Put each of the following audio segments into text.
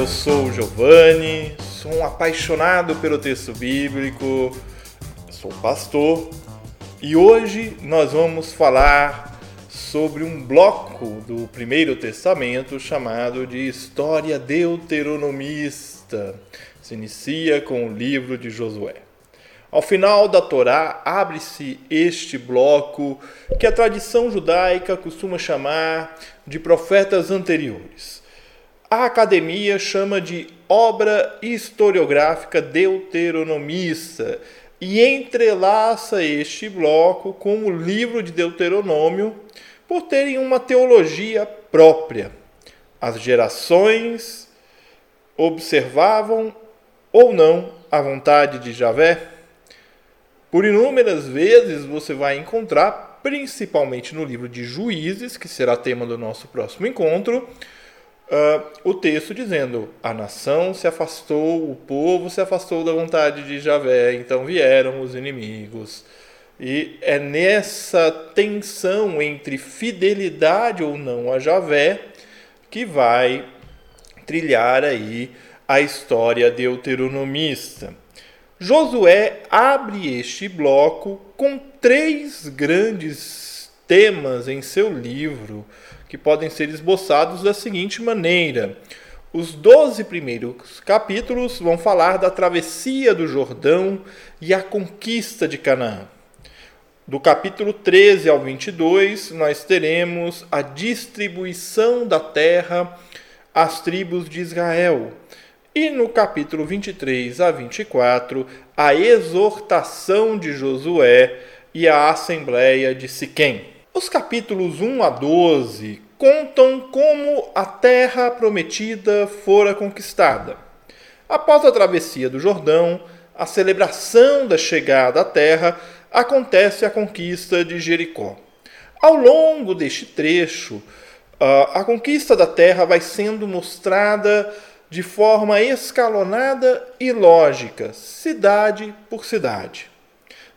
eu sou o Giovanni, sou um apaixonado pelo texto bíblico, sou pastor e hoje nós vamos falar sobre um bloco do Primeiro Testamento chamado de História Deuteronomista. Se inicia com o livro de Josué. Ao final da Torá, abre-se este bloco que a tradição judaica costuma chamar de profetas anteriores. A academia chama de obra historiográfica deuteronomista e entrelaça este bloco com o livro de Deuteronômio por terem uma teologia própria. As gerações observavam ou não a vontade de Javé. Por inúmeras vezes você vai encontrar, principalmente no livro de Juízes, que será tema do nosso próximo encontro, uh, o texto dizendo: a nação se afastou, o povo se afastou da vontade de Javé, então vieram os inimigos. E é nessa tensão entre fidelidade ou não a Javé que vai trilhar aí a história deuteronomista. Josué abre este bloco com três grandes temas em seu livro que podem ser esboçados da seguinte maneira: os doze primeiros capítulos vão falar da travessia do Jordão e a conquista de Canaã. Do capítulo 13 ao 22, nós teremos a distribuição da terra às tribos de Israel. E no capítulo 23 a 24, a exortação de Josué e a assembleia de Siquém. Os capítulos 1 a 12 contam como a terra prometida fora conquistada. Após a travessia do Jordão, a celebração da chegada à terra, acontece a conquista de Jericó. Ao longo deste trecho, a conquista da terra vai sendo mostrada de forma escalonada e lógica, cidade por cidade.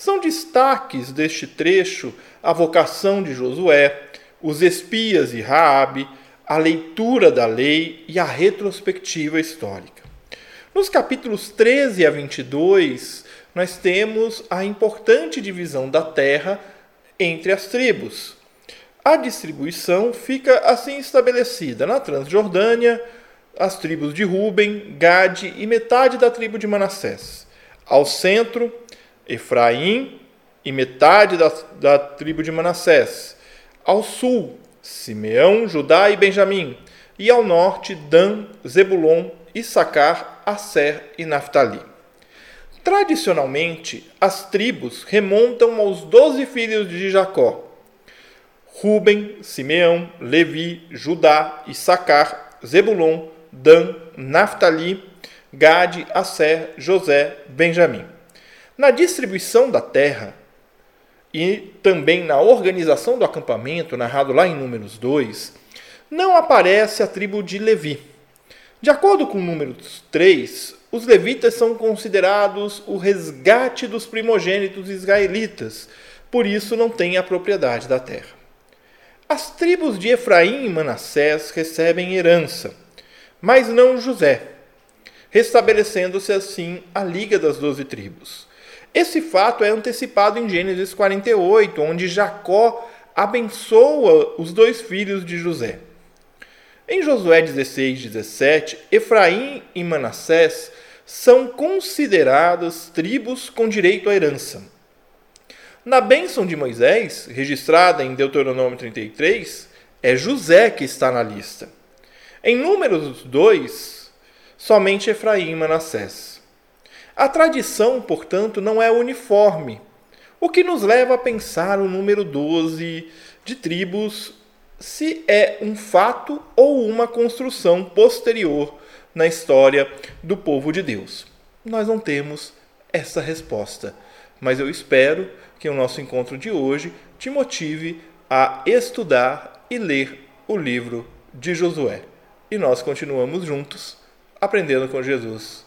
São destaques deste trecho a vocação de Josué, os espias e Raabe, a leitura da lei e a retrospectiva histórica. Nos capítulos 13 a 22, nós temos a importante divisão da terra entre as tribos. A distribuição fica assim estabelecida na Transjordânia, as tribos de Ruben, Gade e metade da tribo de Manassés. Ao centro, Efraim e metade da, da tribo de Manassés. Ao sul, Simeão, Judá e Benjamim. E ao norte, Dan, Zebulon, Issacar, Asser e Naphtali. Tradicionalmente, as tribos remontam aos doze filhos de Jacó: Ruben, Simeão, Levi, Judá, Issacar, Zebulon, Dan, Naphtali, Gade, Asser, José, Benjamim. Na distribuição da terra e também na organização do acampamento, narrado lá em Números 2, não aparece a tribo de Levi. De acordo com Números 3, os levitas são considerados o resgate dos primogênitos israelitas, por isso não têm a propriedade da terra. As tribos de Efraim e Manassés recebem herança, mas não José, restabelecendo-se assim a liga das doze tribos. Esse fato é antecipado em Gênesis 48, onde Jacó abençoa os dois filhos de José. Em Josué 16, 17, Efraim e Manassés são consideradas tribos com direito à herança. Na bênção de Moisés, registrada em Deuteronômio 33, é José que está na lista. Em Números 2, somente Efraim e Manassés. A tradição, portanto, não é uniforme, o que nos leva a pensar o número 12 de tribos se é um fato ou uma construção posterior na história do povo de Deus. Nós não temos essa resposta, mas eu espero que o nosso encontro de hoje te motive a estudar e ler o livro de Josué. E nós continuamos juntos aprendendo com Jesus